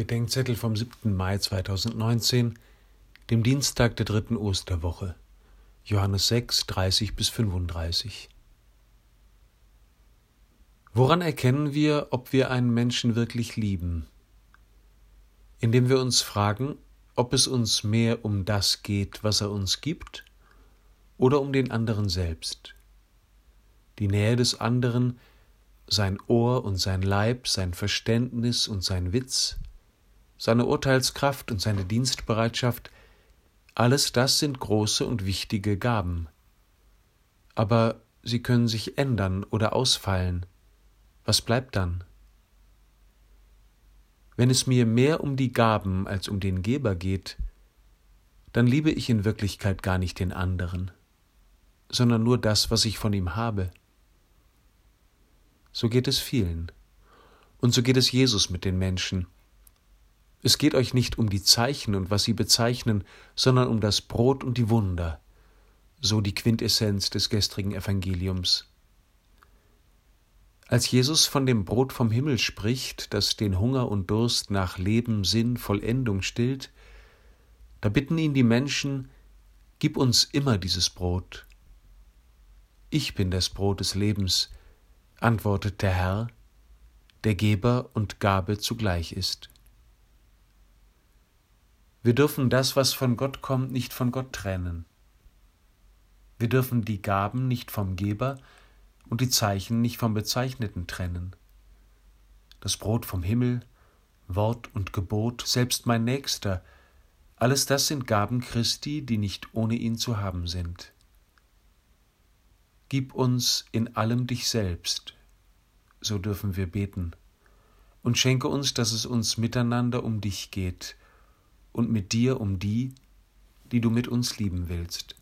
Bedenkzettel vom 7. Mai 2019, dem Dienstag der dritten Osterwoche, Johannes 6, 30 bis 35. Woran erkennen wir, ob wir einen Menschen wirklich lieben? Indem wir uns fragen, ob es uns mehr um das geht, was er uns gibt, oder um den anderen selbst. Die Nähe des anderen, sein Ohr und sein Leib, sein Verständnis und sein Witz, seine Urteilskraft und seine Dienstbereitschaft, alles das sind große und wichtige Gaben. Aber sie können sich ändern oder ausfallen. Was bleibt dann? Wenn es mir mehr um die Gaben als um den Geber geht, dann liebe ich in Wirklichkeit gar nicht den anderen, sondern nur das, was ich von ihm habe. So geht es vielen. Und so geht es Jesus mit den Menschen, es geht euch nicht um die Zeichen und was sie bezeichnen, sondern um das Brot und die Wunder, so die Quintessenz des gestrigen Evangeliums. Als Jesus von dem Brot vom Himmel spricht, das den Hunger und Durst nach Leben, Sinn, Vollendung stillt, da bitten ihn die Menschen, Gib uns immer dieses Brot. Ich bin das Brot des Lebens, antwortet der Herr, der Geber und Gabe zugleich ist. Wir dürfen das, was von Gott kommt, nicht von Gott trennen. Wir dürfen die Gaben nicht vom Geber und die Zeichen nicht vom Bezeichneten trennen. Das Brot vom Himmel, Wort und Gebot, selbst mein Nächster, alles das sind Gaben Christi, die nicht ohne ihn zu haben sind. Gib uns in allem dich selbst, so dürfen wir beten, und schenke uns, dass es uns miteinander um dich geht, und mit dir um die, die du mit uns lieben willst.